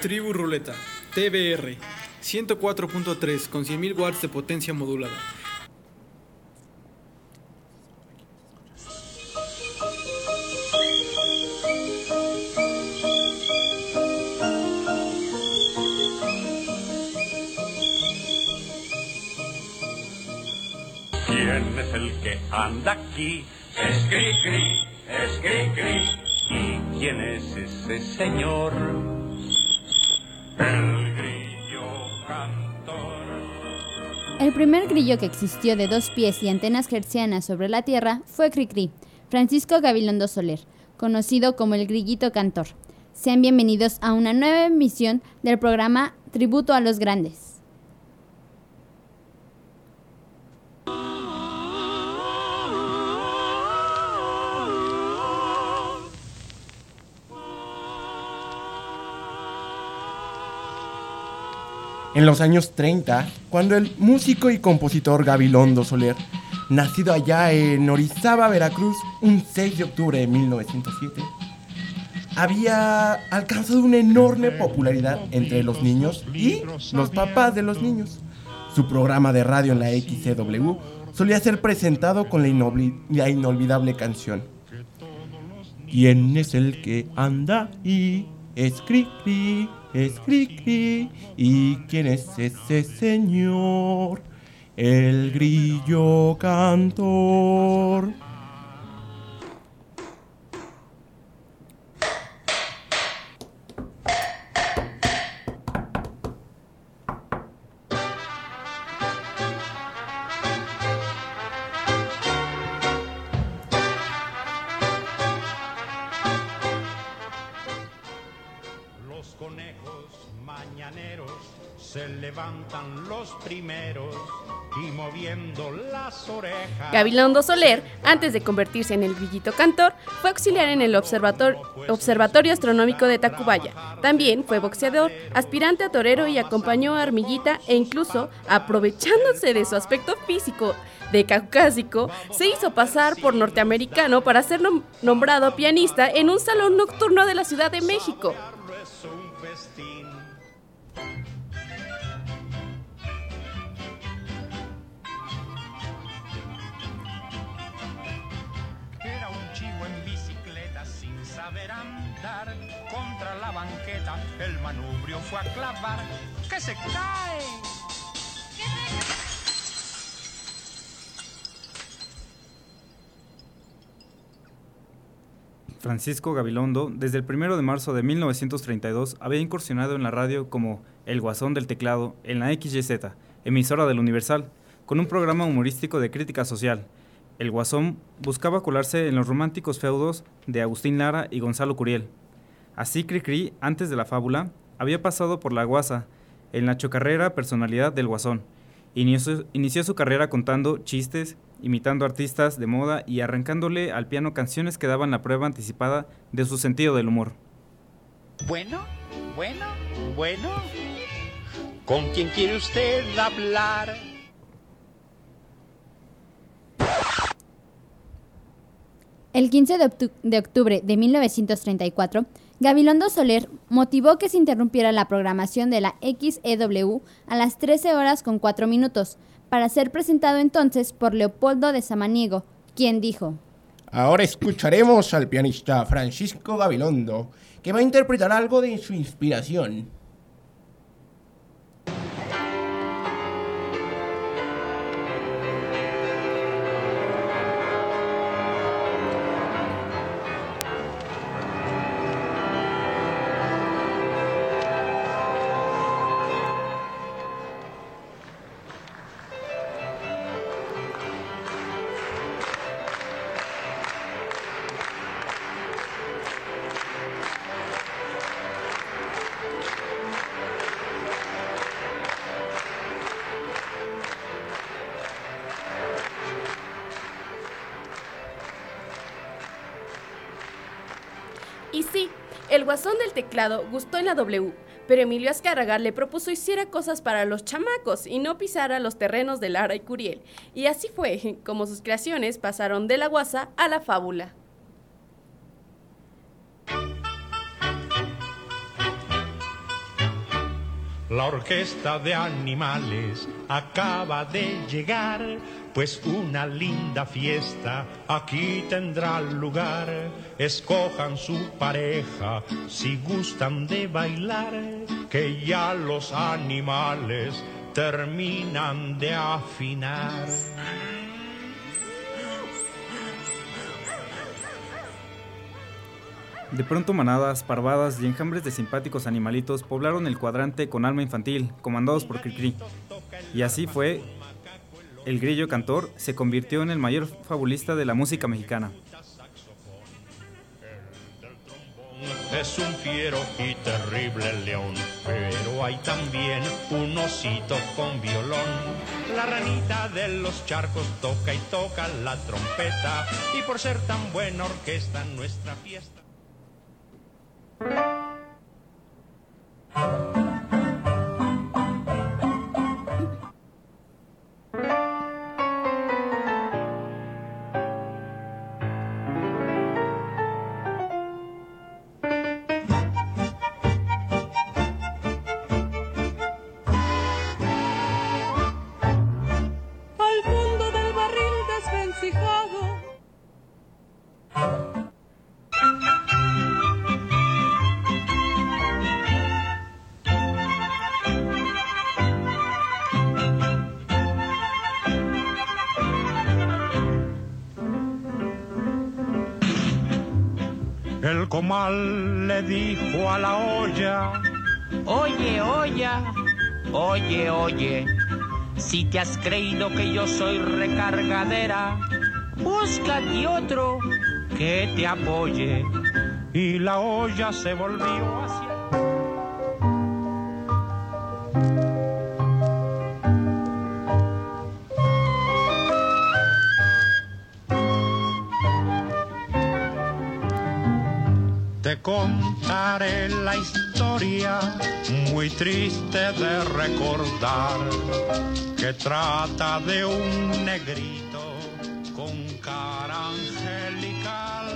Tribu Ruleta, TBR, 104.3 con 100.000 watts de potencia modulada. Ese señor? El grillo cantor. El primer grillo que existió de dos pies y antenas hercianas sobre la Tierra fue Cricri, Francisco Gabilondo Soler, conocido como el grillito cantor. Sean bienvenidos a una nueva emisión del programa Tributo a los Grandes. En los años 30, cuando el músico y compositor Gabilondo Soler, nacido allá en Orizaba, Veracruz, un 6 de octubre de 1907, había alcanzado una enorme popularidad entre los niños y los papás de los niños. Su programa de radio en la XCW solía ser presentado con la, inolvidable canción. ¿Quién es el que anda y es es cri cri? ¿Y quién es ese señor? El grillo cantor. Gabilondo Soler, antes de convertirse en el grillito cantor, fue auxiliar en el observator- Observatorio Astronómico de Tacubaya. También fue boxeador, aspirante a torero y acompañó a Armillita e incluso, aprovechándose de su aspecto físico de caucásico, se hizo pasar por norteamericano para ser nom- nombrado pianista en un salón nocturno de la Ciudad de México. Contra la banqueta. El manubrio fue a clavar. Francisco Gabilondo, desde el 1 de marzo de 1932, había incursionado en la radio como El Guasón del Teclado en la XYZ, emisora del Universal, con un programa humorístico de crítica social. El Guasón buscaba colarse en los románticos feudos de Agustín Lara y Gonzalo Curiel. Así Cricri, antes de la fábula, había pasado por la guasa, en la chocarrera personalidad del Guasón. Inició, inició su carrera contando chistes, imitando artistas de moda y arrancándole al piano canciones que daban la prueba anticipada de su sentido del humor. Bueno, bueno, bueno. ¿Con quién quiere usted hablar? El 15 de, octu- de octubre de 1934, Gabilondo Soler motivó que se interrumpiera la programación de la XEW a las 13 horas con 4 minutos, para ser presentado entonces por Leopoldo de Samaniego, quien dijo, Ahora escucharemos al pianista Francisco Gabilondo, que va a interpretar algo de su inspiración. Guasón del teclado gustó en la W, pero Emilio Azcárraga le propuso hiciera cosas para los chamacos y no pisara los terrenos de Lara y Curiel. Y así fue como sus creaciones pasaron de la guasa a la fábula. La orquesta de animales acaba de llegar, pues una linda fiesta aquí tendrá lugar. Escojan su pareja si gustan de bailar, que ya los animales terminan de afinar. De pronto manadas, parvadas y enjambres de simpáticos animalitos poblaron el cuadrante con alma infantil, comandados por Cricri. Y así fue, el grillo cantor se convirtió en el mayor fabulista de la música mexicana. Es un fiero y terrible león, pero hay también un osito con violón. La ranita de los charcos toca y toca la trompeta, y por ser tan buena orquesta nuestra fiesta. Al El comal le dijo a la olla, Oye, oye, oye, oye, si te has creído que yo soy recargadera, búscate otro que te apoye. y la olla se volvió historia muy triste de recordar que trata de un negrito con cara angelical.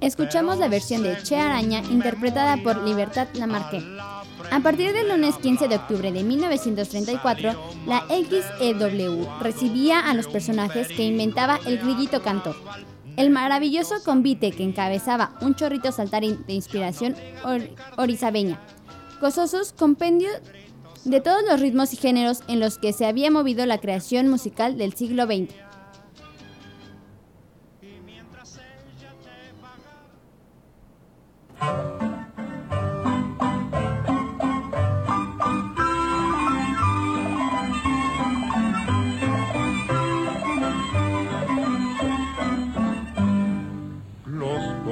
Escuchamos la versión de Che Araña interpretada por Libertad Lamarque. A partir del lunes 15 de octubre de 1934, la XEW recibía a los personajes que inventaba el grillito cantor. El maravilloso convite que encabezaba un chorrito saltarín de inspiración or- orizabeña. Gozosos compendio de todos los ritmos y géneros en los que se había movido la creación musical del siglo XX.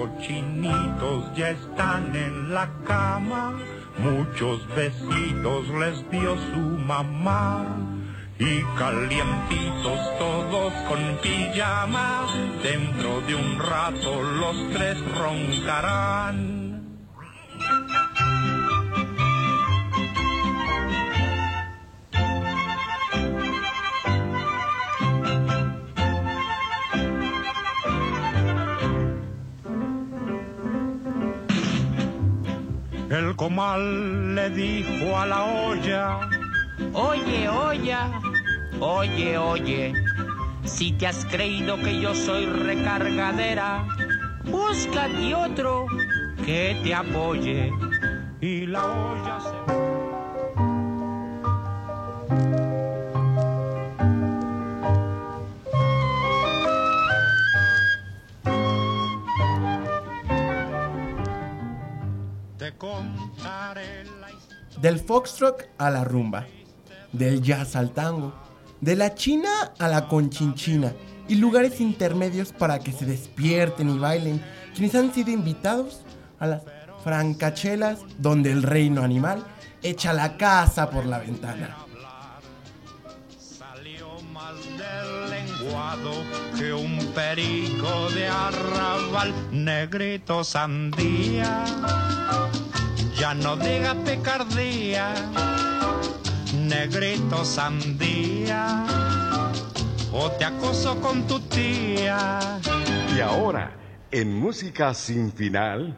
Cochinitos ya están en la cama, muchos besitos les dio su mamá. Y calientitos todos con pijama, dentro de un rato los tres roncarán. El comal le dijo a la olla, Oye, oye, oye, oye, si te has creído que yo soy recargadera, búscate otro que te apoye. y la olla se... Del foxtrot a la rumba, del jazz al tango, de la china a la conchinchina y lugares intermedios para que se despierten y bailen quienes han sido invitados a las francachelas donde el reino animal echa la casa por la ventana. Salió del que un perico de arrabal, negrito sandía ya no digas picardía, negrito sandía, o te acoso con tu tía. Y ahora, en música sin final.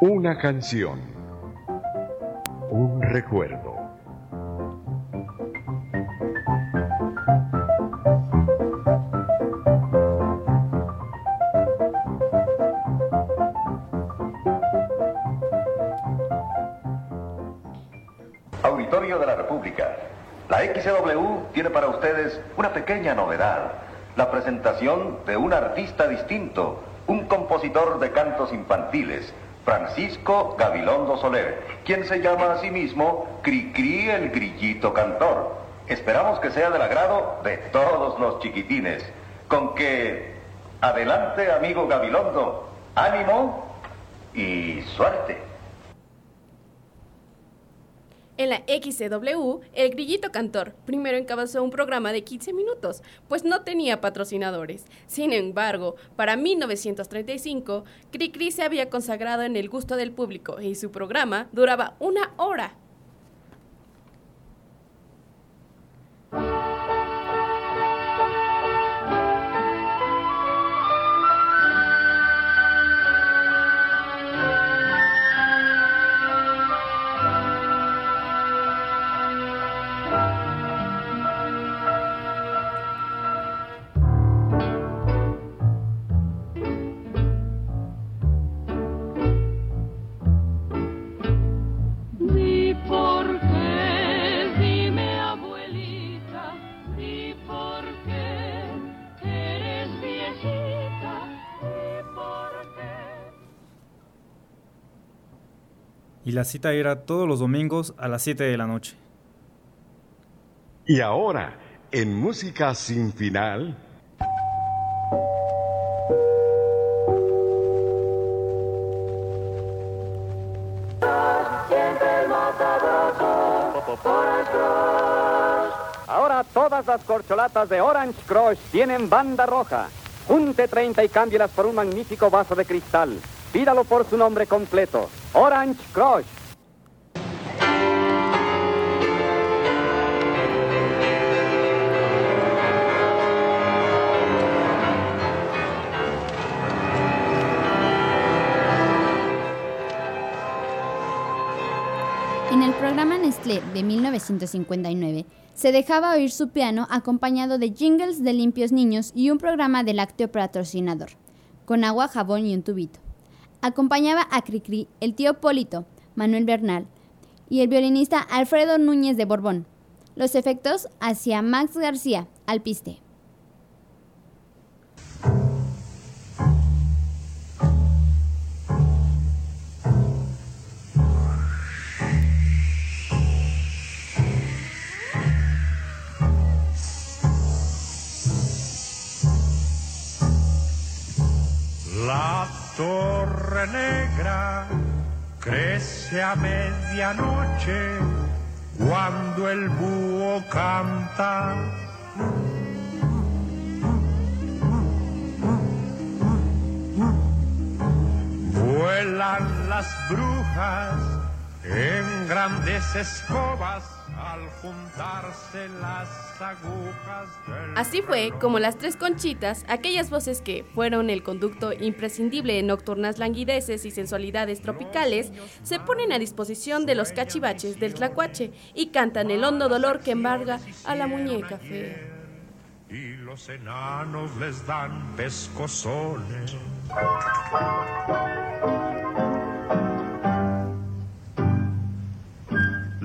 Una canción, un recuerdo. XW tiene para ustedes una pequeña novedad. La presentación de un artista distinto, un compositor de cantos infantiles, Francisco Gabilondo Soler, quien se llama a sí mismo Cricri el Grillito Cantor. Esperamos que sea del agrado de todos los chiquitines. Con que, adelante amigo Gabilondo, ánimo y suerte. En la XCW, el Grillito Cantor primero encabezó un programa de 15 minutos, pues no tenía patrocinadores. Sin embargo, para 1935, Cricri se había consagrado en el gusto del público y su programa duraba una hora. Y la cita era todos los domingos a las 7 de la noche. Y ahora, en Música sin final, Ahora todas las corcholatas de Orange Crush tienen banda roja. Junte 30 y cámbielas por un magnífico vaso de cristal. Pídalo por su nombre completo. Orange Crush. En el programa Nestlé de 1959 se dejaba oír su piano acompañado de jingles de limpios niños y un programa de lácteo patrocinador, con agua, jabón y un tubito. Acompañaba a Cricri el tío Polito, Manuel Bernal, y el violinista Alfredo Núñez de Borbón. Los efectos hacia Max García, al piste. La negra crece a medianoche cuando el búho canta. Vuelan las brujas en grandes escobas al juntarse las agujas del Así fue como las tres conchitas, aquellas voces que fueron el conducto imprescindible en nocturnas languideces y sensualidades tropicales, se ponen a disposición de los cachivaches del tlacuache y cantan el hondo dolor que embarga a la muñeca fea. y los enanos les dan pescozones.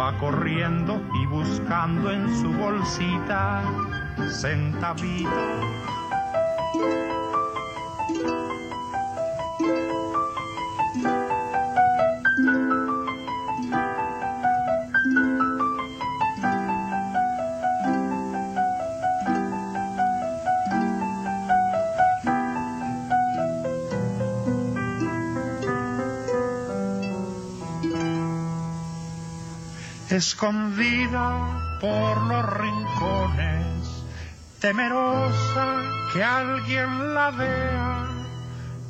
va corriendo y buscando en su bolsita centavitos. Escondida por los rincones, temerosa que alguien la vea,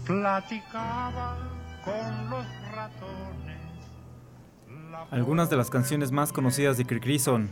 platicaba con los ratones. Algunas de las canciones más conocidas de Cricri son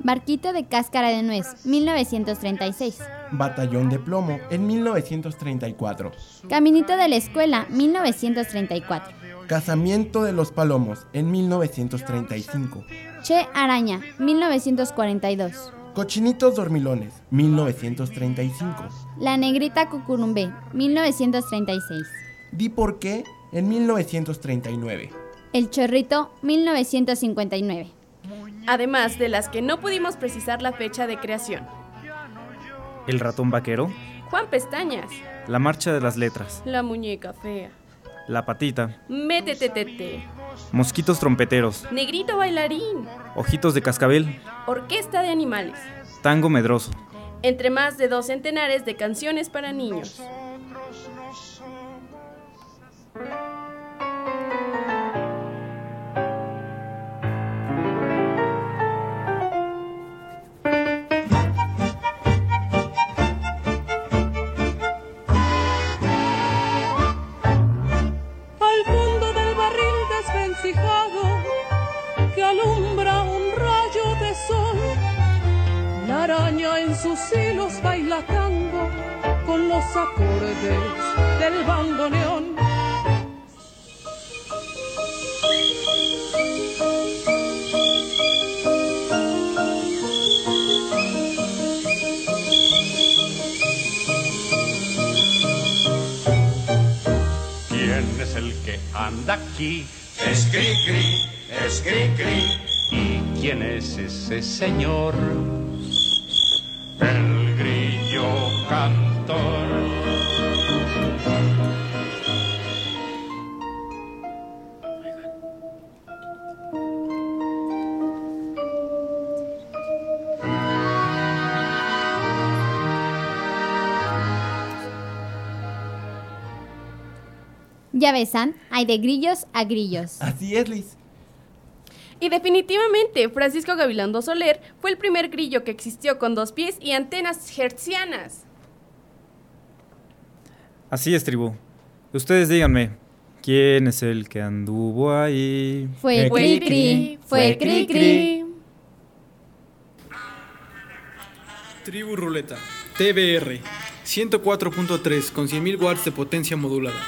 Barquito de cáscara de nuez, 1936. Batallón de plomo en 1934. Caminito de la escuela, 1934. Casamiento de los palomos en 1935. Che Araña, 1942. Cochinitos dormilones, 1935. La negrita cucurumbé, 1936. Di por qué en 1939. El chorrito, 1959. Además de las que no pudimos precisar la fecha de creación. El ratón vaquero, Juan Pestañas, La marcha de las letras, La muñeca fea, La patita, Métete tete, Mosquitos trompeteros, Negrito bailarín, Ojitos de cascabel, Orquesta de animales, Tango medroso. entre más de dos centenares de canciones para niños. Es el que anda aquí? Es Cricri, es Cricri. ¿Y quién es ese señor? El Ya besan, hay de grillos a grillos. Así es, Liz. Y definitivamente, Francisco Gabilondo Soler fue el primer grillo que existió con dos pies y antenas hertzianas. Así es, tribu. Ustedes díganme, ¿quién es el que anduvo ahí? Fue cri cri, fue cri cri. Tribu Ruleta, TBR, 104.3 con 100.000 watts de potencia modulada.